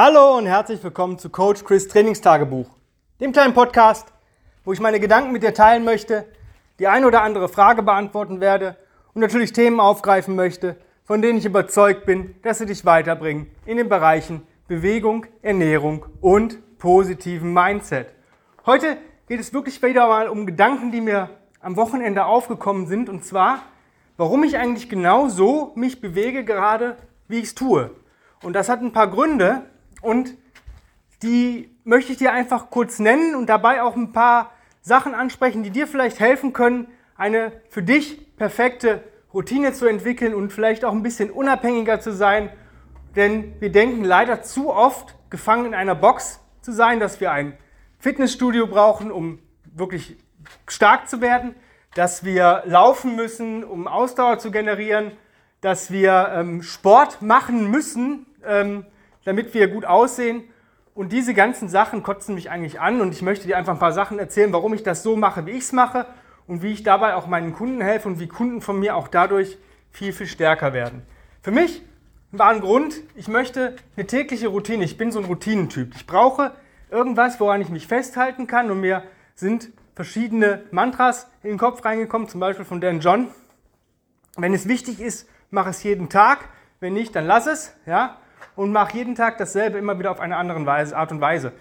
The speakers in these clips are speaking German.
Hallo und herzlich willkommen zu Coach Chris Trainingstagebuch, dem kleinen Podcast, wo ich meine Gedanken mit dir teilen möchte, die eine oder andere Frage beantworten werde und natürlich Themen aufgreifen möchte, von denen ich überzeugt bin, dass sie dich weiterbringen in den Bereichen Bewegung, Ernährung und positiven Mindset. Heute geht es wirklich wieder mal um Gedanken, die mir am Wochenende aufgekommen sind und zwar, warum ich eigentlich genau so mich bewege gerade, wie ich es tue. Und das hat ein paar Gründe und die möchte ich dir einfach kurz nennen und dabei auch ein paar Sachen ansprechen, die dir vielleicht helfen können, eine für dich perfekte Routine zu entwickeln und vielleicht auch ein bisschen unabhängiger zu sein. Denn wir denken leider zu oft, gefangen in einer Box zu sein, dass wir ein Fitnessstudio brauchen, um wirklich stark zu werden, dass wir laufen müssen, um Ausdauer zu generieren, dass wir ähm, Sport machen müssen, ähm, damit wir gut aussehen. Und diese ganzen Sachen kotzen mich eigentlich an und ich möchte dir einfach ein paar Sachen erzählen, warum ich das so mache, wie ich es mache und wie ich dabei auch meinen Kunden helfe und wie Kunden von mir auch dadurch viel, viel stärker werden. Für mich war ein Grund, ich möchte eine tägliche Routine. Ich bin so ein Routinentyp. Ich brauche irgendwas, woran ich mich festhalten kann und mir sind verschiedene Mantras in den Kopf reingekommen, zum Beispiel von Dan John. Wenn es wichtig ist, mach es jeden Tag. Wenn nicht, dann lass es. Ja? Und mach jeden Tag dasselbe immer wieder auf eine andere Weise, Art und Weise.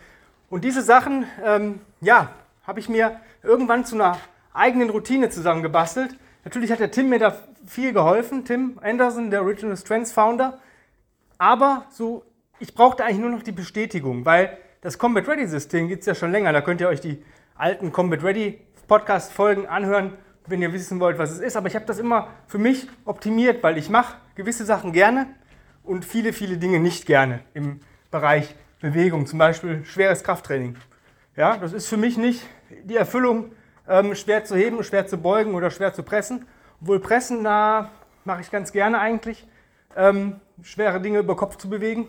Und diese Sachen, ähm, ja, habe ich mir irgendwann zu einer eigenen Routine zusammengebastelt. Natürlich hat der Tim mir da viel geholfen, Tim Anderson, der Original Strengths Founder. Aber so, ich brauchte eigentlich nur noch die Bestätigung, weil das Combat Ready System gibt es ja schon länger. Da könnt ihr euch die alten Combat Ready Podcast Folgen anhören, wenn ihr wissen wollt, was es ist. Aber ich habe das immer für mich optimiert, weil ich mache gewisse Sachen gerne und viele, viele Dinge nicht gerne im Bereich Bewegung, zum Beispiel schweres Krafttraining. Ja, das ist für mich nicht die Erfüllung, ähm, schwer zu heben, schwer zu beugen oder schwer zu pressen. Obwohl Pressen, da mache ich ganz gerne eigentlich, ähm, schwere Dinge über Kopf zu bewegen.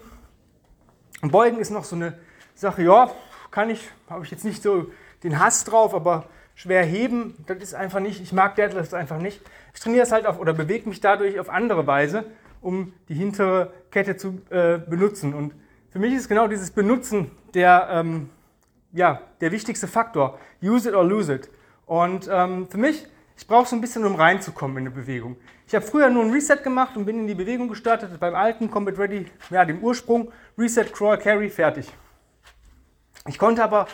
Und Beugen ist noch so eine Sache, ja, kann ich, habe ich jetzt nicht so den Hass drauf, aber schwer heben, das ist einfach nicht, ich mag Deadlifts einfach nicht. Ich trainiere es halt auf oder bewege mich dadurch auf andere Weise um die hintere Kette zu äh, benutzen. Und für mich ist genau dieses Benutzen der, ähm, ja, der wichtigste Faktor. Use it or lose it. Und ähm, für mich, ich brauche so ein bisschen, um reinzukommen in eine Bewegung. Ich habe früher nur ein Reset gemacht und bin in die Bewegung gestartet, beim alten Combat Ready, ja, dem Ursprung, Reset, Crawl, Carry, fertig. Ich konnte aber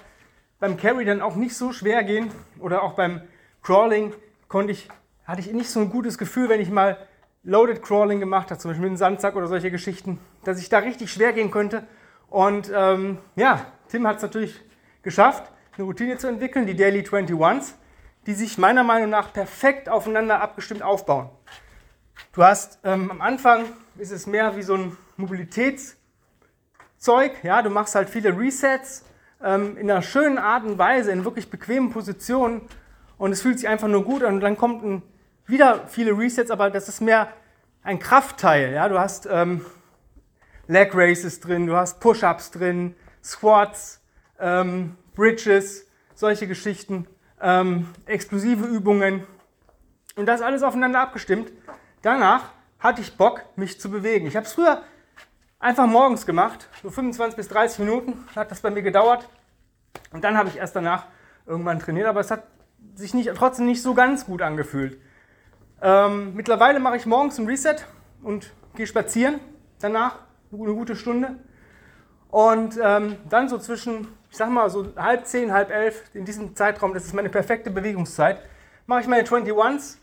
beim Carry dann auch nicht so schwer gehen oder auch beim Crawling konnte ich, hatte ich nicht so ein gutes Gefühl, wenn ich mal Loaded Crawling gemacht hat, zum Beispiel mit einem Sandsack oder solche Geschichten, dass ich da richtig schwer gehen könnte. Und ähm, ja, Tim hat es natürlich geschafft, eine Routine zu entwickeln, die Daily 21s, die sich meiner Meinung nach perfekt aufeinander abgestimmt aufbauen. Du hast ähm, am Anfang ist es mehr wie so ein Mobilitätszeug, ja, du machst halt viele Resets ähm, in einer schönen Art und Weise, in wirklich bequemen Positionen und es fühlt sich einfach nur gut an und dann kommt ein wieder viele Resets, aber das ist mehr ein Kraftteil. Ja? Du hast ähm, Leg Races drin, du hast Push-Ups drin, Squats, ähm, Bridges, solche Geschichten, ähm, explosive Übungen und das alles aufeinander abgestimmt. Danach hatte ich Bock, mich zu bewegen. Ich habe es früher einfach morgens gemacht, so 25 bis 30 Minuten hat das bei mir gedauert und dann habe ich erst danach irgendwann trainiert, aber es hat sich nicht, trotzdem nicht so ganz gut angefühlt. Ähm, mittlerweile mache ich morgens ein Reset und gehe spazieren. Danach eine gute Stunde. Und ähm, dann so zwischen, ich sag mal, so halb zehn, halb elf, in diesem Zeitraum, das ist meine perfekte Bewegungszeit, mache ich meine 21s,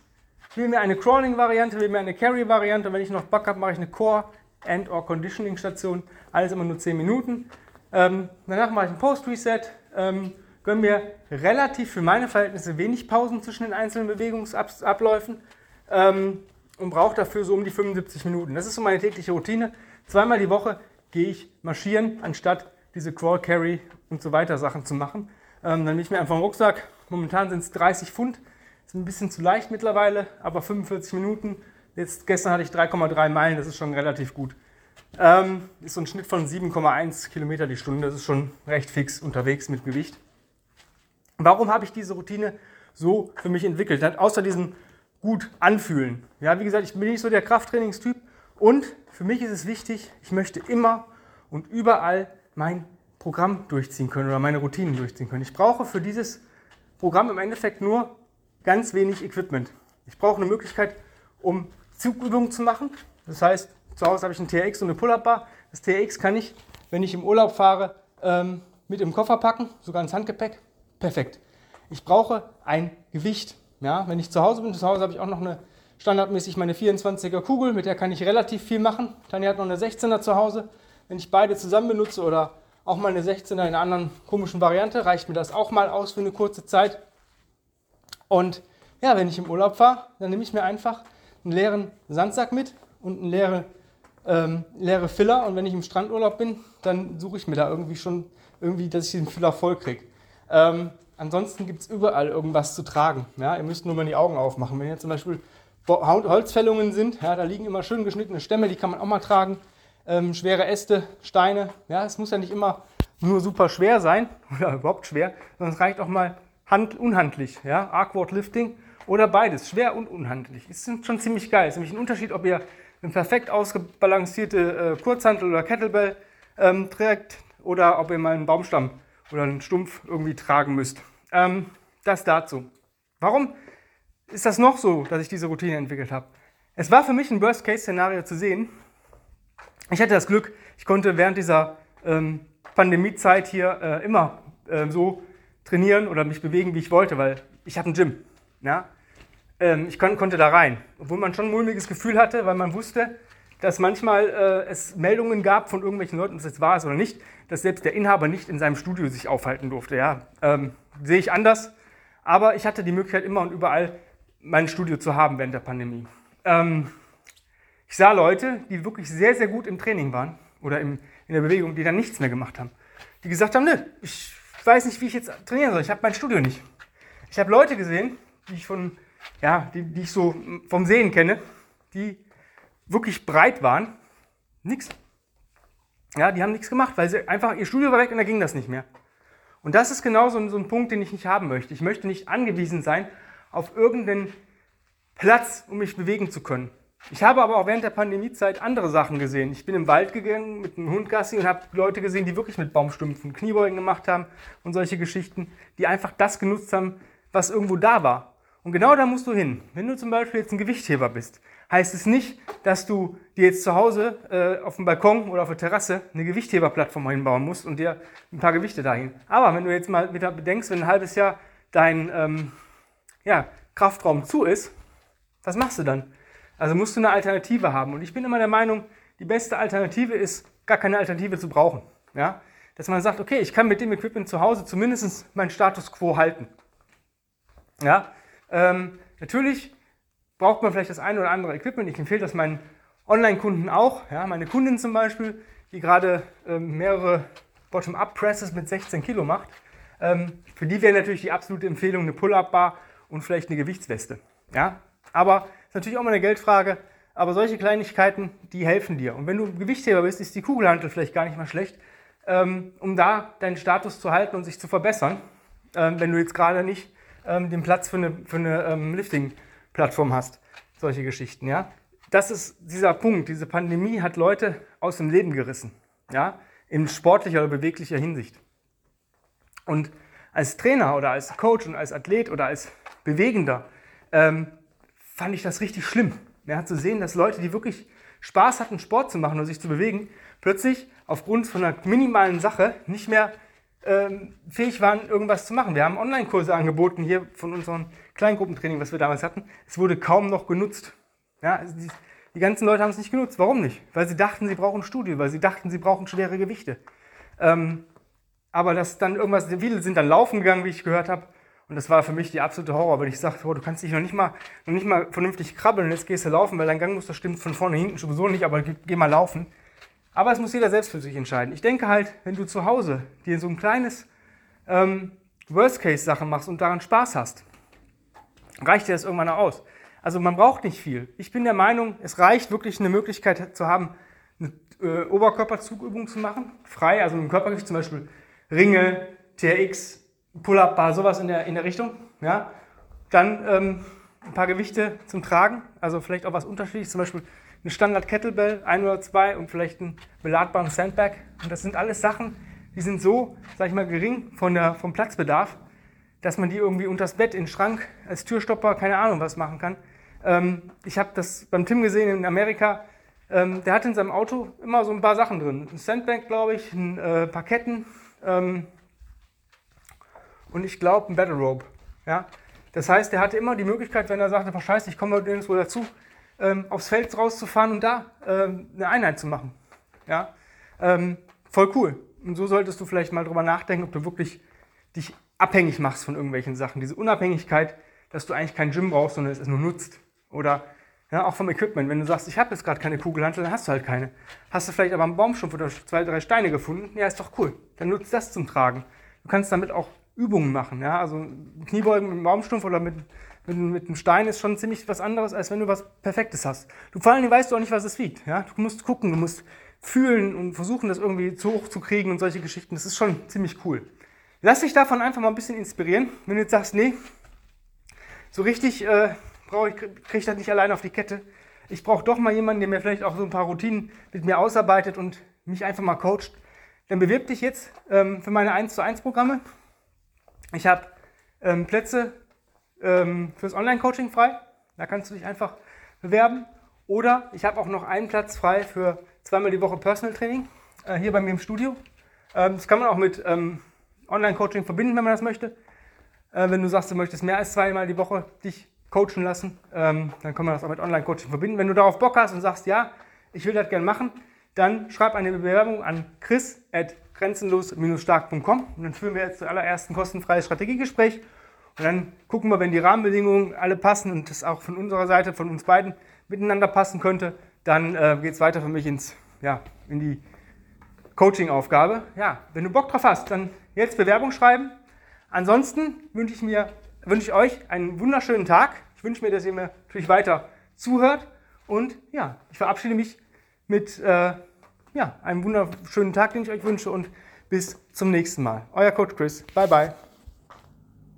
will mir eine Crawling-Variante, will mir eine Carry-Variante. Wenn ich noch Bock habe, mache ich eine Core- and- or Conditioning-Station. Alles immer nur 10 Minuten. Ähm, danach mache ich ein Post-Reset, ähm, gönne mir relativ für meine Verhältnisse wenig Pausen zwischen den einzelnen Bewegungsabläufen ähm, und brauche dafür so um die 75 Minuten. Das ist so meine tägliche Routine. Zweimal die Woche gehe ich marschieren, anstatt diese Crawl, Carry und so weiter Sachen zu machen. Ähm, dann nehme ich mir einfach einen Rucksack. Momentan sind es 30 Pfund. Ist ein bisschen zu leicht mittlerweile, aber 45 Minuten. Jetzt, gestern hatte ich 3,3 Meilen, das ist schon relativ gut. Ähm, ist so ein Schnitt von 7,1 Kilometer die Stunde. Das ist schon recht fix unterwegs mit Gewicht. Warum habe ich diese Routine so für mich entwickelt? Außer diesem gut anfühlen. Ja, wie gesagt, ich bin nicht so der Krafttrainingstyp und für mich ist es wichtig, ich möchte immer und überall mein Programm durchziehen können oder meine Routinen durchziehen können. Ich brauche für dieses Programm im Endeffekt nur ganz wenig Equipment. Ich brauche eine Möglichkeit, um Zugübungen zu machen. Das heißt, zu Hause habe ich ein TRX und eine Pull-Up-Bar. Das TRX kann ich, wenn ich im Urlaub fahre, ähm, mit im Koffer packen, sogar ins Handgepäck. Perfekt. Ich brauche ein Gewicht. Ja, wenn ich zu Hause bin, zu Hause habe ich auch noch eine standardmäßig meine 24er Kugel, mit der kann ich relativ viel machen. Tanja hat noch eine 16er zu Hause. Wenn ich beide zusammen benutze oder auch mal eine 16er in einer anderen komischen Variante, reicht mir das auch mal aus für eine kurze Zeit. Und ja, wenn ich im Urlaub fahre, dann nehme ich mir einfach einen leeren Sandsack mit und einen leere, ähm, leere Filler. Und wenn ich im Strandurlaub bin, dann suche ich mir da irgendwie schon, irgendwie, dass ich den Filler voll kriege. Ähm, ansonsten gibt es überall irgendwas zu tragen. Ja? Ihr müsst nur mal die Augen aufmachen. Wenn ihr zum Beispiel Holzfällungen sind. Ja, da liegen immer schön geschnittene Stämme, die kann man auch mal tragen. Ähm, schwere Äste, Steine. Ja, es muss ja nicht immer nur super schwer sein oder überhaupt schwer, sondern es reicht auch mal hand unhandlich. Ja, Arcward Lifting oder beides, schwer und unhandlich. Ist schon ziemlich geil. Es ist nämlich ein Unterschied, ob ihr eine perfekt ausgebalancierte äh, Kurzhantel oder Kettlebell ähm, trägt oder ob ihr mal einen Baumstamm oder einen Stumpf irgendwie tragen müsst. Ähm, das dazu. Warum ist das noch so, dass ich diese Routine entwickelt habe. Es war für mich ein Worst-Case-Szenario zu sehen. Ich hatte das Glück, ich konnte während dieser ähm, Pandemiezeit hier äh, immer äh, so trainieren oder mich bewegen, wie ich wollte, weil ich habe ein Gym. Ja? Ähm, ich kon konnte da rein, obwohl man schon ein mulmiges Gefühl hatte, weil man wusste, dass manchmal äh, es Meldungen gab von irgendwelchen Leuten, ob es jetzt war es oder nicht, dass selbst der Inhaber nicht in seinem Studio sich aufhalten durfte. Ja? Ähm, sehe ich anders, aber ich hatte die Möglichkeit immer und überall mein Studio zu haben während der Pandemie. Ähm, ich sah Leute, die wirklich sehr, sehr gut im Training waren oder im, in der Bewegung, die dann nichts mehr gemacht haben. Die gesagt haben, ne, ich weiß nicht, wie ich jetzt trainieren soll, ich habe mein Studio nicht. Ich habe Leute gesehen, die ich von, ja, die, die ich so vom Sehen kenne, die wirklich breit waren, nix. Ja, die haben nichts gemacht, weil sie einfach, ihr Studio war weg und da ging das nicht mehr. Und das ist genau so, so ein Punkt, den ich nicht haben möchte. Ich möchte nicht angewiesen sein auf irgendeinen Platz, um mich bewegen zu können. Ich habe aber auch während der Pandemiezeit andere Sachen gesehen. Ich bin im Wald gegangen mit einem Hund Gassi und habe Leute gesehen, die wirklich mit Baumstümpfen Kniebeugen gemacht haben und solche Geschichten, die einfach das genutzt haben, was irgendwo da war. Und genau da musst du hin. Wenn du zum Beispiel jetzt ein Gewichtheber bist, heißt es nicht, dass du dir jetzt zu Hause äh, auf dem Balkon oder auf der Terrasse eine Gewichtheberplattform hinbauen musst und dir ein paar Gewichte dahin. Aber wenn du jetzt mal wieder bedenkst, wenn ein halbes Jahr dein ähm, ja, Kraftraum zu ist, was machst du dann? Also musst du eine Alternative haben. Und ich bin immer der Meinung, die beste Alternative ist, gar keine Alternative zu brauchen. Ja? Dass man sagt, okay, ich kann mit dem Equipment zu Hause zumindest meinen Status quo halten. Ja? Ähm, natürlich braucht man vielleicht das eine oder andere Equipment. Ich empfehle das meinen Online-Kunden auch. Ja? Meine Kundin zum Beispiel, die gerade ähm, mehrere Bottom-Up-Presses mit 16 Kilo macht. Ähm, für die wäre natürlich die absolute Empfehlung eine Pull-Up-Bar und vielleicht eine Gewichtsweste. Ja? Aber ist natürlich auch mal eine Geldfrage. Aber solche Kleinigkeiten, die helfen dir. Und wenn du Gewichtheber bist, ist die Kugelhantel vielleicht gar nicht mal schlecht, ähm, um da deinen Status zu halten und sich zu verbessern, ähm, wenn du jetzt gerade nicht ähm, den Platz für eine, für eine ähm, Lifting-Plattform hast. Solche Geschichten, ja. Das ist dieser Punkt. Diese Pandemie hat Leute aus dem Leben gerissen, ja, in sportlicher oder beweglicher Hinsicht. Und als Trainer oder als Coach und als Athlet oder als Bewegender ähm, fand ich das richtig schlimm. Ja, zu sehen, dass Leute, die wirklich Spaß hatten, Sport zu machen und sich zu bewegen, plötzlich aufgrund von einer minimalen Sache nicht mehr ähm, fähig waren, irgendwas zu machen. Wir haben Online-Kurse angeboten hier von unserem Kleingruppentraining, was wir damals hatten. Es wurde kaum noch genutzt. Ja, also die, die ganzen Leute haben es nicht genutzt. Warum nicht? Weil sie dachten, sie brauchen Studio, weil sie dachten, sie brauchen schwere Gewichte. Ähm, aber dass dann irgendwas, viele sind dann laufen gegangen, wie ich gehört habe. Und das war für mich die absolute Horror, weil ich sagte, oh, du kannst dich noch nicht, mal, noch nicht mal vernünftig krabbeln jetzt gehst du laufen, weil dein Gangmuster stimmt von vorne hinten sowieso nicht, aber geh mal laufen. Aber es muss jeder selbst für sich entscheiden. Ich denke halt, wenn du zu Hause dir so ein kleines ähm, Worst-Case-Sachen machst und daran Spaß hast, reicht dir das irgendwann aus. Also man braucht nicht viel. Ich bin der Meinung, es reicht wirklich eine Möglichkeit zu haben, eine äh, Oberkörperzugübung zu machen, frei, also mit dem Körpergewicht zum Beispiel Ringe, TRX, Pull-Up-Bar, sowas in der, in der Richtung. Ja? Dann ähm, ein paar Gewichte zum Tragen, also vielleicht auch was unterschiedliches, zum Beispiel eine Standard Kettlebell, ein oder zwei und vielleicht einen beladbaren Sandbag Und das sind alles Sachen, die sind so, sag ich mal, gering von der, vom Platzbedarf, dass man die irgendwie unters Bett, in den Schrank, als Türstopper, keine Ahnung was machen kann. Ähm, ich habe das beim Tim gesehen in Amerika. Ähm, der hat in seinem Auto immer so ein paar Sachen drin. Ein Sandbank, glaube ich, ein äh, paar Ketten ähm, und ich glaube ein Battle Rope. Ja? Das heißt, er hatte immer die Möglichkeit, wenn er sagte, scheiße, ich komme heute nirgendwo dazu, ähm, aufs Feld rauszufahren und da ähm, eine Einheit zu machen. Ja? Ähm, voll cool. Und so solltest du vielleicht mal drüber nachdenken, ob du wirklich dich abhängig machst von irgendwelchen Sachen. Diese Unabhängigkeit, dass du eigentlich kein Gym brauchst, sondern es nur nutzt. Oder ja, auch vom Equipment. Wenn du sagst, ich habe jetzt gerade keine Kugelhantel, dann hast du halt keine. Hast du vielleicht aber einen Baumstumpf oder zwei, drei Steine gefunden? Ja, ist doch cool. Dann nutzt das zum Tragen. Du kannst damit auch Übungen machen. Ja? Also Kniebeugen mit einem Baumstumpf oder mit, mit, mit einem Stein ist schon ziemlich was anderes, als wenn du was Perfektes hast. Du vor allem weißt du auch nicht, was es wiegt. Ja? Du musst gucken, du musst fühlen und versuchen, das irgendwie zu hoch zu kriegen und solche Geschichten. Das ist schon ziemlich cool. Lass dich davon einfach mal ein bisschen inspirieren. Wenn du jetzt sagst, nee, so richtig äh, brauche ich, kriege ich das nicht allein auf die Kette. Ich brauche doch mal jemanden, der mir vielleicht auch so ein paar Routinen mit mir ausarbeitet und mich einfach mal coacht. Dann bewirb dich jetzt ähm, für meine 1 zu 1 Programme. Ich habe ähm, Plätze ähm, fürs Online-Coaching frei. Da kannst du dich einfach bewerben. Oder ich habe auch noch einen Platz frei für zweimal die Woche Personal Training äh, hier bei mir im Studio. Ähm, das kann man auch mit ähm, Online-Coaching verbinden, wenn man das möchte. Äh, wenn du sagst, du möchtest mehr als zweimal die Woche dich coachen lassen, ähm, dann kann man das auch mit Online-Coaching verbinden. Wenn du darauf Bock hast und sagst, ja, ich will das gerne machen, dann schreib eine Bewerbung an chris.grenzenlos-stark.com und dann führen wir jetzt zuallererst ein kostenfreies Strategiegespräch und dann gucken wir, wenn die Rahmenbedingungen alle passen und das auch von unserer Seite, von uns beiden miteinander passen könnte, dann äh, geht es weiter für mich ins, ja, in die Coaching-Aufgabe. Ja, wenn du Bock drauf hast, dann jetzt Bewerbung schreiben. Ansonsten wünsche ich mir, wünsche ich euch einen wunderschönen Tag. Ich wünsche mir, dass ihr mir natürlich weiter zuhört. Und ja, ich verabschiede mich mit äh, ja, einem wunderschönen Tag, den ich euch wünsche und bis zum nächsten Mal. Euer Coach Chris. Bye bye.